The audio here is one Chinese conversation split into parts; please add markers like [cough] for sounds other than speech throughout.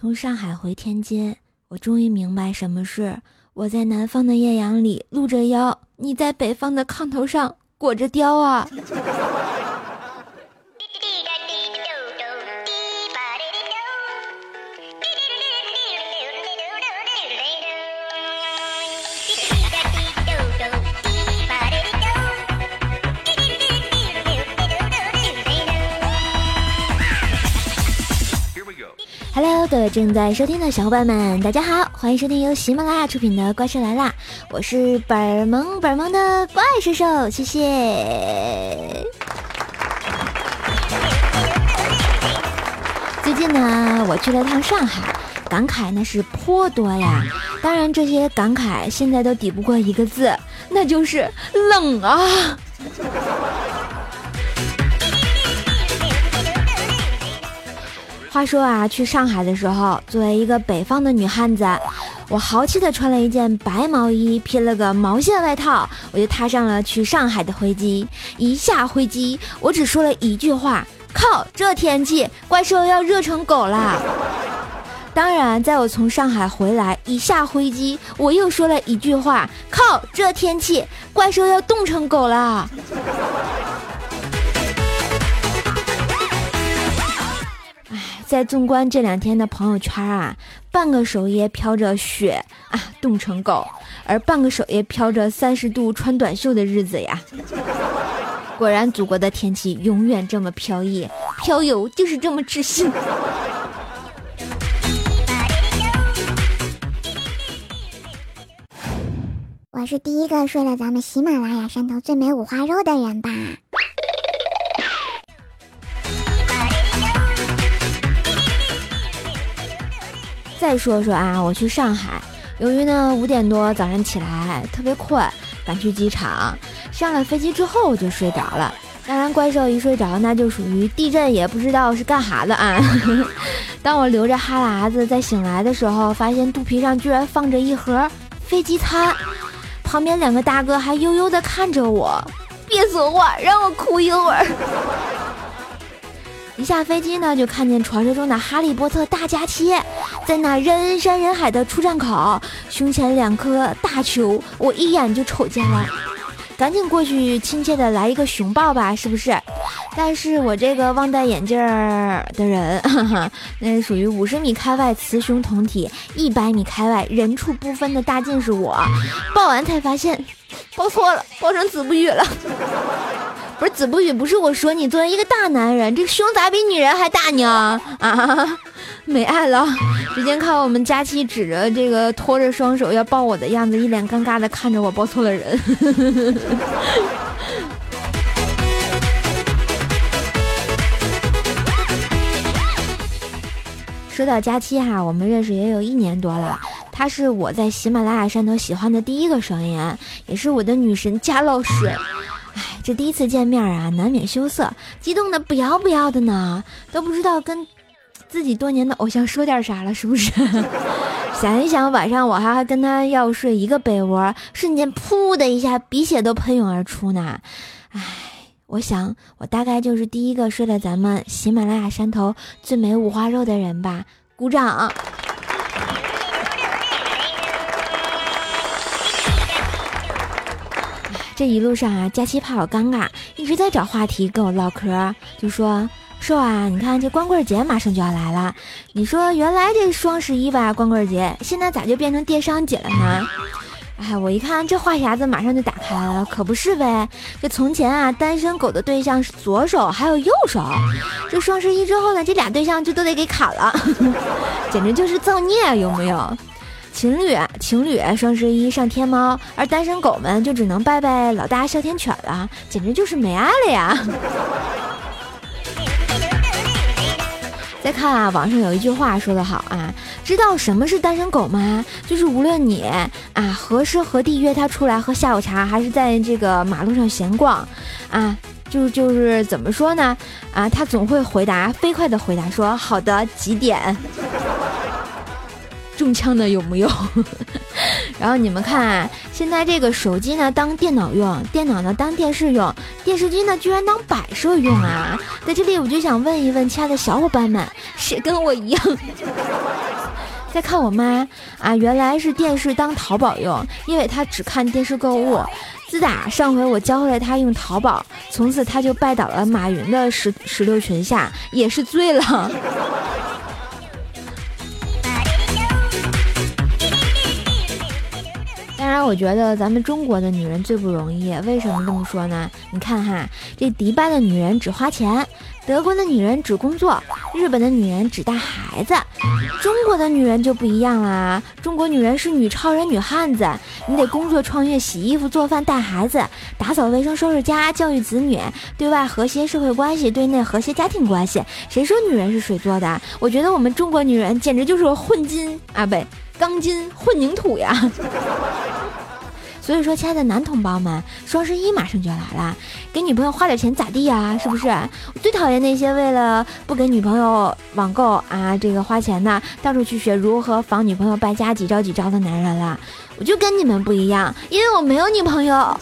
从上海回天津，我终于明白什么是我在南方的艳阳里露着腰，你在北方的炕头上裹着貂啊。正在收听的小伙伴们，大家好，欢迎收听由喜马拉雅出品的《怪兽来啦》，我是本萌本萌的怪兽兽，谢谢。最近呢，我去了趟上海，感慨那是颇多呀。当然，这些感慨现在都抵不过一个字，那就是冷啊。话说啊，去上海的时候，作为一个北方的女汉子，我豪气的穿了一件白毛衣，披了个毛线外套，我就踏上了去上海的飞机。一下飞机，我只说了一句话：靠，这天气，怪兽要热成狗啦。当然，在我从上海回来，一下飞机，我又说了一句话：靠，这天气，怪兽要冻成狗了。在纵观这两天的朋友圈啊，半个首页飘着雪啊，冻成狗；而半个首页飘着三十度穿短袖的日子呀。[laughs] 果然，祖国的天气永远这么飘逸，飘游就是这么自信。[laughs] 我是第一个睡了咱们喜马拉雅山头最美五花肉的人吧。再说说啊，我去上海，由于呢五点多早上起来特别困，赶去机场。上了飞机之后我就睡着了。当然，怪兽一睡着那就属于地震，也不知道是干哈的啊。[laughs] 当我流着哈喇子再醒来的时候，发现肚皮上居然放着一盒飞机餐，旁边两个大哥还悠悠地看着我。别说话，让我哭一会儿。一下飞机呢，就看见传说中的哈利波特大假期，在那人山人海的出站口，胸前两颗大球，我一眼就瞅见了，赶紧过去亲切的来一个熊抱吧，是不是？但是我这个忘戴眼镜的人，哈哈，那是属于五十米开外雌雄同体，一百米开外人畜不分的大近视我，抱完才发现，抱错了，抱成子不语了。不是子不语，不是我说你，作为一个大男人，这胸咋比女人还大呢？啊，[laughs] 没爱了。只见看我们佳期指着这个拖着双手要抱我的样子，一脸尴尬的看着我，抱错了人。[laughs] 说到佳期哈，我们认识也有一年多了，她是我在喜马拉雅上头喜欢的第一个声音，也是我的女神佳老师。这第一次见面啊，难免羞涩，激动的不要不要的呢，都不知道跟自己多年的偶像说点啥了，是不是？想一想，晚上我还跟他要睡一个被窝，瞬间噗的一下，鼻血都喷涌而出呢。唉，我想我大概就是第一个睡了咱们喜马拉雅山头最美五花肉的人吧，鼓掌。这一路上啊，佳期怕我尴尬，一直在找话题跟我唠嗑，就说说啊，你看这光棍节马上就要来了，你说原来这双十一吧，光棍节，现在咋就变成电商节了呢？[laughs] 哎，我一看这话匣子马上就打开了，可不是呗，这从前啊，单身狗的对象是左手还有右手，这双十一之后呢，这俩对象就都得给砍了，[laughs] 简直就是造孽，有没有？情侣情侣双十一上天猫，而单身狗们就只能拜拜老大哮天犬了，简直就是没爱了呀！再看啊，网上有一句话说得好啊，知道什么是单身狗吗？就是无论你啊何时何地约他出来喝下午茶，还是在这个马路上闲逛，啊，就就是怎么说呢？啊，他总会回答飞快的回答说好的几点。中枪的有木有？[laughs] 然后你们看，现在这个手机呢当电脑用，电脑呢当电视用，电视机呢居然当摆设用啊！在这里我就想问一问，亲爱的小伙伴们，谁跟我一样？[laughs] 再看我妈啊，原来是电视当淘宝用，因为她只看电视购物。自打上回我教会了她用淘宝，从此她就拜倒了马云的石石榴裙下，也是醉了。我觉得咱们中国的女人最不容易。为什么这么说呢？你看哈，这迪拜的女人只花钱，德国的女人只工作，日本的女人只带孩子，中国的女人就不一样啦。中国女人是女超人、女汉子，你得工作、创业、洗衣服、做饭、带孩子、打扫卫生、收拾家、教育子女，对外和谐社会关系，对内和谐家庭关系。谁说女人是水做的？我觉得我们中国女人简直就是个混金啊，不，钢筋混凝土呀。所以说，亲爱的男同胞们，双十一马上就要来了，给女朋友花点钱咋地呀？是不是？我最讨厌那些为了不给女朋友网购啊，这个花钱的，到处去学如何防女朋友败家几招几招的男人了。我就跟你们不一样，因为我没有女朋友。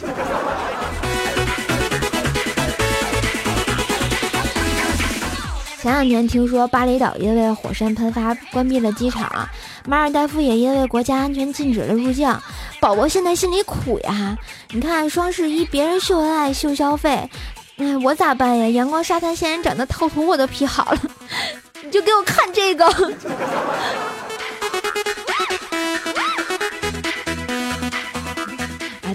前两天听说巴厘岛因为火山喷发关闭了机场，马尔代夫也因为国家安全禁止了入境。宝宝现在心里苦呀！你看双十一别人秀恩爱秀消费，那，我咋办呀？阳光沙滩仙人掌的套图我都 P 好了，[laughs] 你就给我看这个。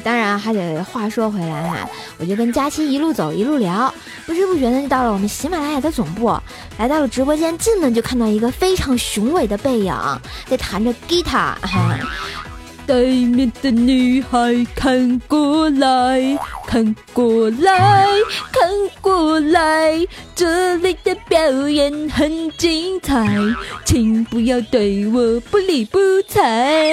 当然还得话说回来哈，我就跟佳期一路走一路聊，不知不觉呢就到了我们喜马拉雅的总部，来到了直播间，进门就看到一个非常雄伟的背影，在弹着吉他。对面的女孩，看过来看过来看过来，这里的表演很精彩，请不要对我不理不睬。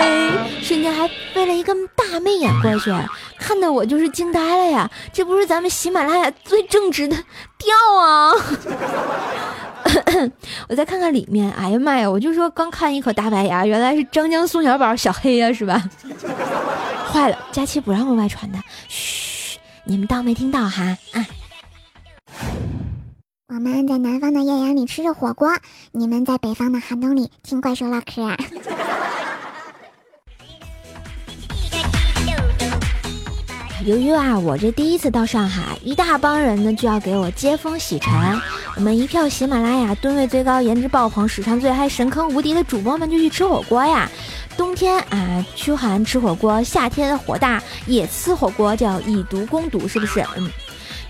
瞬间还飞了一个大媚眼过去，看的我就是惊呆了呀！这不是咱们喜马拉雅最正直的调啊！[laughs] 我再看看里面，哎呀妈呀！我就说刚看一口大白牙，原来是张江宋小宝小黑呀，是吧？坏了，佳期不让我外传的，嘘，你们当没听到哈？啊！我们在南方的艳阳里吃着火锅，你们在北方的寒冬里听怪兽唠嗑。由于啊，我这第一次到上海，一大帮人呢就要给我接风洗尘。我们一票喜马拉雅吨位最高、颜值爆棚、史上最嗨、神坑无敌的主播们就去吃火锅呀。冬天啊，驱寒吃火锅；夏天火大也吃火锅，叫以毒攻毒，是不是？嗯。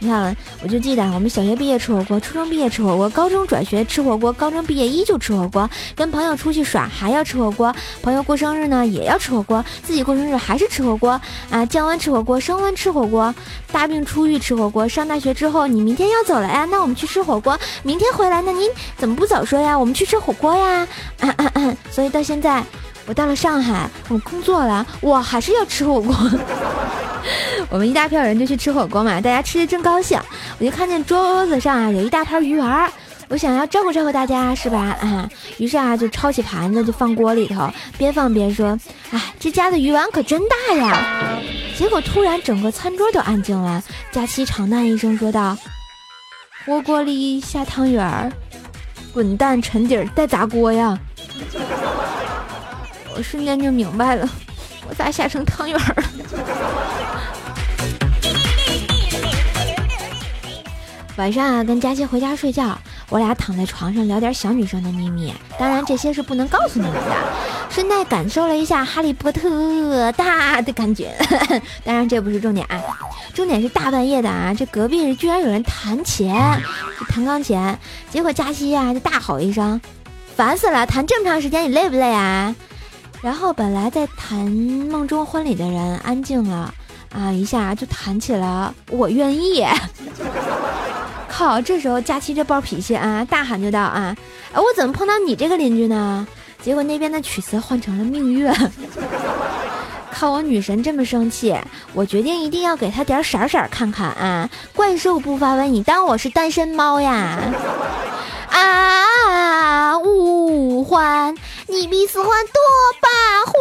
你看，我就记得我们小学毕业吃火锅，初中毕业吃火锅，高中转学吃火锅，高中毕业依旧吃火锅，跟朋友出去耍还要吃火锅，朋友过生日呢也要吃火锅，自己过生日还是吃火锅啊，降温吃火锅，升温吃火锅，大病初愈吃火锅，上大学之后你明天要走了呀，那我们去吃火锅，明天回来那您怎么不早说呀？我们去吃火锅呀，所以到现在。我到了上海，我工作了，我还是要吃火锅。[laughs] 我们一大票人就去吃火锅嘛，大家吃的正高兴，我就看见桌子上啊有一大盘鱼丸，我想要照顾照顾大家，是吧？啊，于是啊就抄起盘子就放锅里头，边放边说：“哎，这家的鱼丸可真大呀！”结果突然整个餐桌都安静了，佳期长叹一声说道：“火锅里下汤圆儿，滚蛋沉底儿带砸锅呀！”我瞬间就明白了，我咋下成汤圆了？晚上啊，跟佳期回家睡觉，我俩躺在床上聊点小女生的秘密，当然这些是不能告诉你们的。顺带感受了一下哈利波特大的感觉，[laughs] 当然这不是重点啊，重点是大半夜的啊，这隔壁居然有人弹琴，弹钢琴，结果佳期呀就大吼一声：“烦死了，弹这么长时间，你累不累啊？”然后本来在谈梦中婚礼的人安静了，啊，一下就弹起了我愿意。靠，这时候佳期这暴脾气啊，大喊就道啊，哎我怎么碰到你这个邻居呢？结果那边的曲词换成了命运。[laughs] 靠，我女神这么生气，我决定一定要给她点色色看看啊！怪兽不发威，你当我是单身猫呀？啊，五环。你比四环多八环，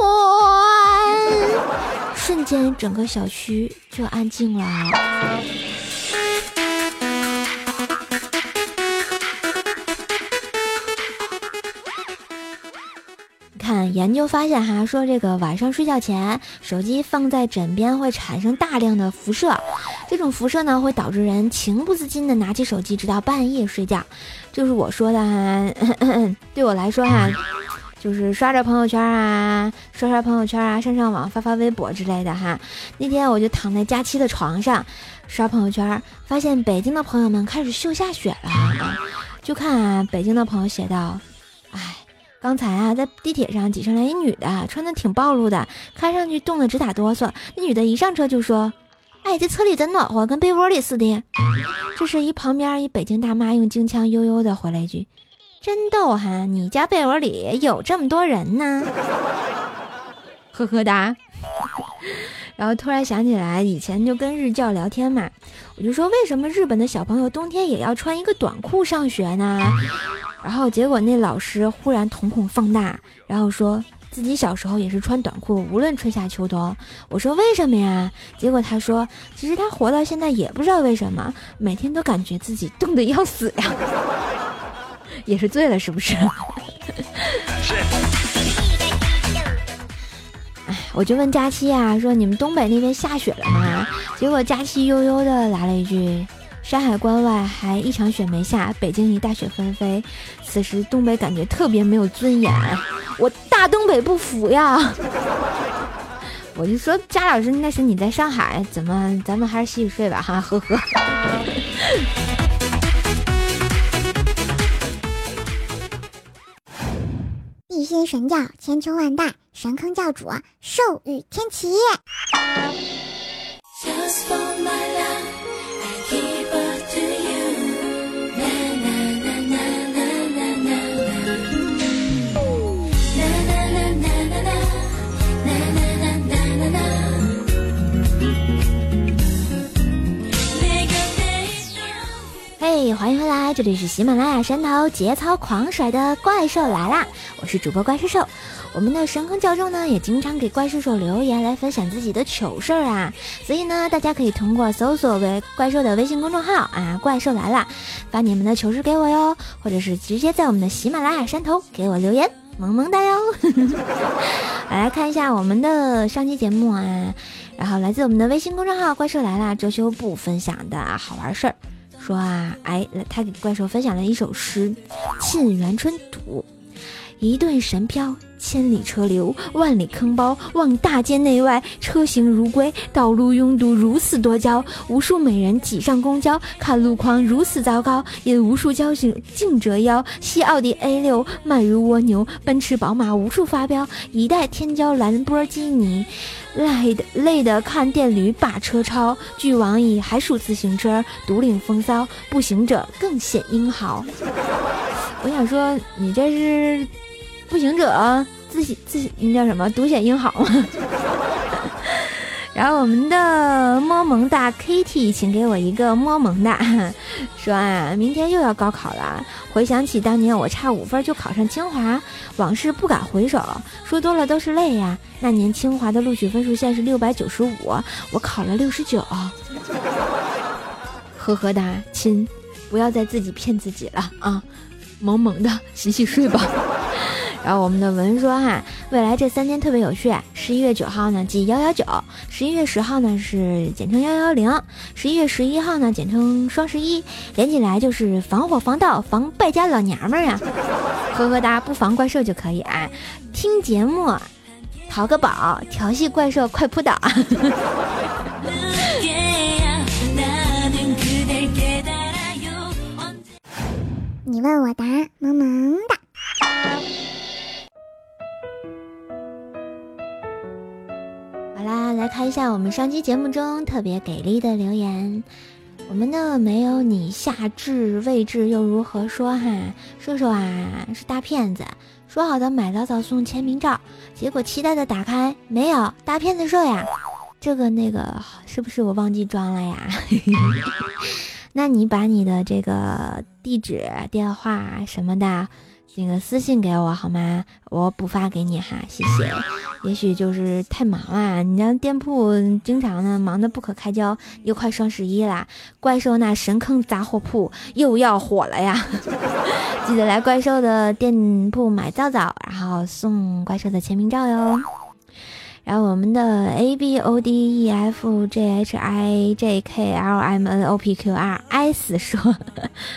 瞬间整个小区就安静了。研究发现哈，说这个晚上睡觉前手机放在枕边会产生大量的辐射，这种辐射呢会导致人情不自禁的拿起手机直到半夜睡觉。就是我说的哈，[laughs] 对我来说哈，就是刷着朋友圈啊，刷刷朋友圈啊，上上网发发微博之类的哈。那天我就躺在假期的床上刷朋友圈，发现北京的朋友们开始秀下雪了。就看，北京的朋友写道：“哎。”刚才啊，在地铁上挤上来一女的，穿的挺暴露的，看上去冻得直打哆嗦。那女的一上车就说：“哎，这车里真暖和，跟被窝里似的。”这时，一旁边一北京大妈用京腔悠悠的回了一句：“真逗哈，你家被窝里有这么多人呢？” [laughs] 呵呵哒。然后突然想起来，以前就跟日教聊天嘛，我就说为什么日本的小朋友冬天也要穿一个短裤上学呢？然后结果那老师忽然瞳孔放大，然后说自己小时候也是穿短裤，无论春夏秋冬。我说为什么呀？结果他说，其实他活到现在也不知道为什么，每天都感觉自己冻得要死呀，[laughs] 也是醉了是不是？[laughs] 哎，我就问佳期啊，说你们东北那边下雪了吗？结果佳期悠悠的来了一句。山海关外还一场雪没下，北京一大雪纷飞。此时东北感觉特别没有尊严，我大东北不服呀！[laughs] 我就说佳老师，那是你在上海，怎么咱们还是洗洗睡吧哈，呵呵。一心神教，千秋万代，神坑教主，寿与天欢迎回来，这里是喜马拉雅山头节操狂甩的怪兽来啦！我是主播怪兽兽，我们的神坑教授呢也经常给怪兽兽留言来分享自己的糗事儿啊，所以呢大家可以通过搜索为怪兽的微信公众号啊，怪兽来啦，发你们的糗事给我哟，或者是直接在我们的喜马拉雅山头给我留言，萌萌哒哟！来看一下我们的上期节目啊，然后来自我们的微信公众号怪兽来啦遮羞布分享的好玩事儿。说啊，哎，他给怪兽分享了一首诗，《沁园春·读》：一顿神飘，千里车流，万里坑包，望大街内外车行如归，道路拥堵如此多娇，无数美人挤上公交，看路况如此糟糕，引无数交警竞折腰。西奥迪 A 六慢如蜗牛，奔驰宝马无数发飙，一代天骄兰博基尼。累的累的看电驴把车超，据网易还数自行车独领风骚，步行者更显英豪。[laughs] 我想说，你这是步行者自己自那叫什么独显英豪？[laughs] 然后我们的摸萌哒 Kitty，请给我一个摸萌哒，说啊，明天又要高考了。回想起当年我差五分就考上清华，往事不敢回首，说多了都是泪呀。那年清华的录取分数线是六百九十五，我考了六十九。呵呵哒，亲，不要再自己骗自己了啊，萌萌的，洗洗睡吧。然后我们的文说哈，未来这三天特别有趣。十一月九号呢，记幺幺九；十一月十号呢，是简称幺幺零；十一月十一号呢，简称双十一。连起来就是防火防盗防败家老娘们儿啊！呵呵哒，不防怪兽就可以啊。听节目，淘个宝，调戏怪兽快扑倒！[laughs] 你问我答，萌萌哒。看一下我们上期节目中特别给力的留言，我们呢没有你夏至未至又如何说哈？瘦瘦啊是大骗子，说好的买早早送签名照，结果期待的打开没有，大骗子说呀，这个那个是不是我忘记装了呀？[laughs] 那你把你的这个地址、电话什么的。那个私信给我好吗？我补发给你哈，谢谢。也许就是太忙了，你家店铺经常呢忙得不可开交，又快双十一啦，怪兽那神坑杂货铺又要火了呀！[laughs] 记得来怪兽的店铺买皂皂，然后送怪兽的签名照哟。然后我们的 A B O D E F G H I J K L M N O P Q R S 说，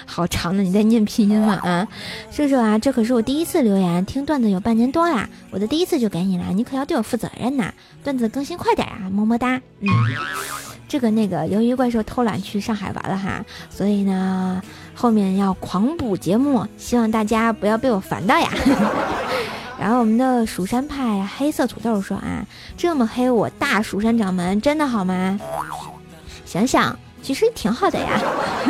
好长的，你在念拼音吗？啊，叔叔啊，这可是我第一次留言，听段子有半年多啦，我的第一次就给你了，你可要对我负责任呐！段子更新快点啊，么么哒。嗯，这个那个，由于怪兽偷懒去上海玩了哈，所以呢，后面要狂补节目，希望大家不要被我烦到呀。然后我们的蜀山派黑色土豆说啊，这么黑我大蜀山掌门真的好吗？想想其实挺好的呀。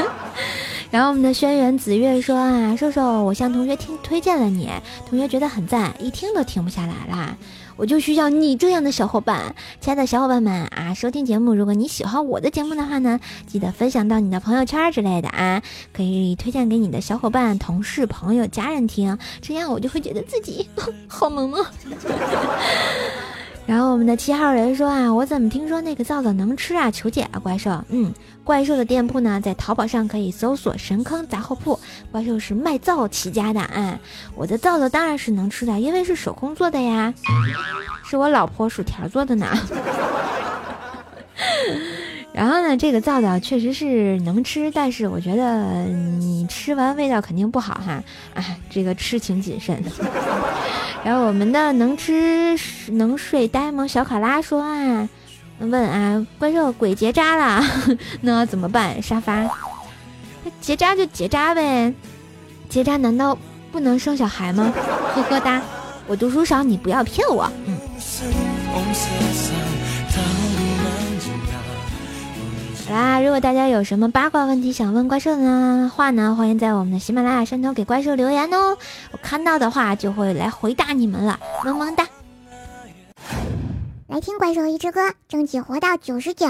[laughs] 然后我们的轩辕紫月说啊，瘦瘦我向同学听推荐了你，同学觉得很赞，一听都停不下来啦。我就需要你这样的小伙伴，亲爱的小伙伴们啊！收听节目，如果你喜欢我的节目的话呢，记得分享到你的朋友圈之类的啊，可以推荐给你的小伙伴、同事、朋友、家人听，这样我就会觉得自己 [laughs] 好萌萌。然后我们的七号人说啊，我怎么听说那个皂皂能吃啊？求解啊，怪兽！嗯，怪兽的店铺呢，在淘宝上可以搜索“神坑杂货铺”，怪兽是卖皂起家的啊。我的皂皂当然是能吃的，因为是手工做的呀，是我老婆薯条做的呢。[laughs] 然后呢，这个皂皂确实是能吃，但是我觉得你吃完味道肯定不好哈，哎，这个吃请谨慎。然后我们的能吃能睡呆萌小卡拉说啊，问啊，怪兽鬼结扎了，[laughs] 那怎么办？沙发，结扎就结扎呗，结扎难道不能生小孩吗？呵呵哒，我读书少，你不要骗我。嗯。好啦，如果大家有什么八卦问题想问怪兽的话呢，欢迎在我们的喜马拉雅山头给怪兽留言哦，我看到的话就会来回答你们了，萌萌哒。来听怪兽一支歌，争取活到九十九。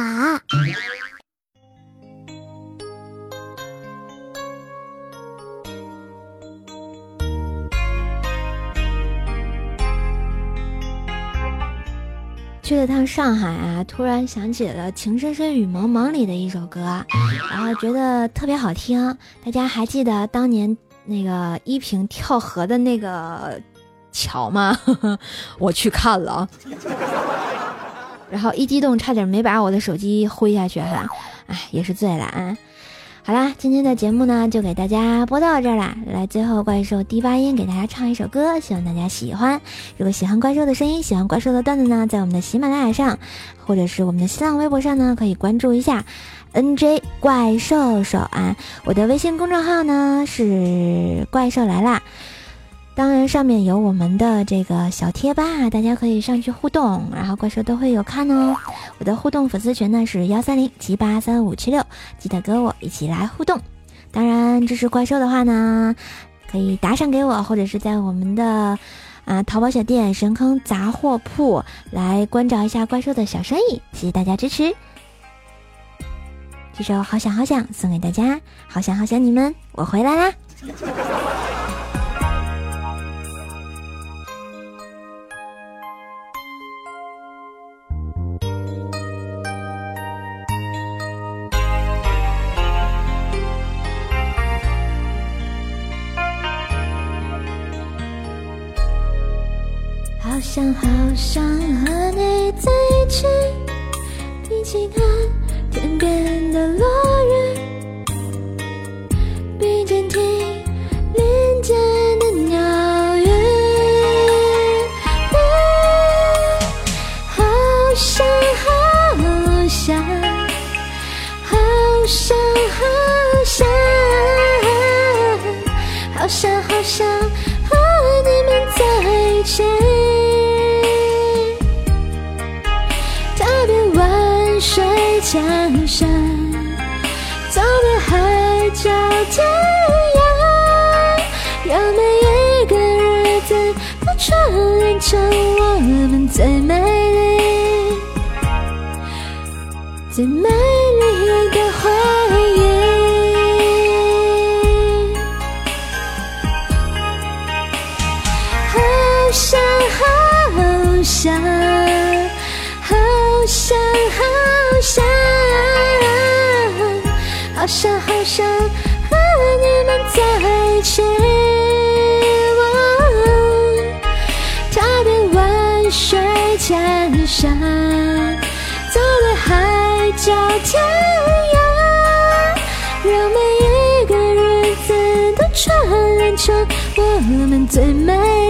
去了趟上海啊，突然想起了《情深深雨蒙蒙里的一首歌，然后觉得特别好听。大家还记得当年那个依萍跳河的那个桥吗？[laughs] 我去看了，然后一激动差点没把我的手机挥下去哈，哎，也是醉了啊。好啦，今天的节目呢就给大家播到这儿啦。来，最后怪兽低八音给大家唱一首歌，希望大家喜欢。如果喜欢怪兽的声音，喜欢怪兽的段子呢，在我们的喜马拉雅上，或者是我们的新浪微博上呢，可以关注一下 NJ 怪兽手啊。我的微信公众号呢是怪兽来啦。当然，上面有我们的这个小贴吧，大家可以上去互动，然后怪兽都会有看哦。我的互动粉丝群呢是幺三零七八三五七六，记得跟我一起来互动。当然，支持怪兽的话呢，可以打赏给我，或者是在我们的啊淘宝小店神坑杂货铺来关照一下怪兽的小生意。谢谢大家支持。这首好想好想送给大家，好想好想你们，我回来啦。想好想和你在一起，一起看天边的落日，水江山，走遍海角天涯，让每一个日子都串联成我们最美丽、最美想好想和你们在一起。踏遍万水千山，走遍海角天涯，让每一个日子都串联成我们、最美。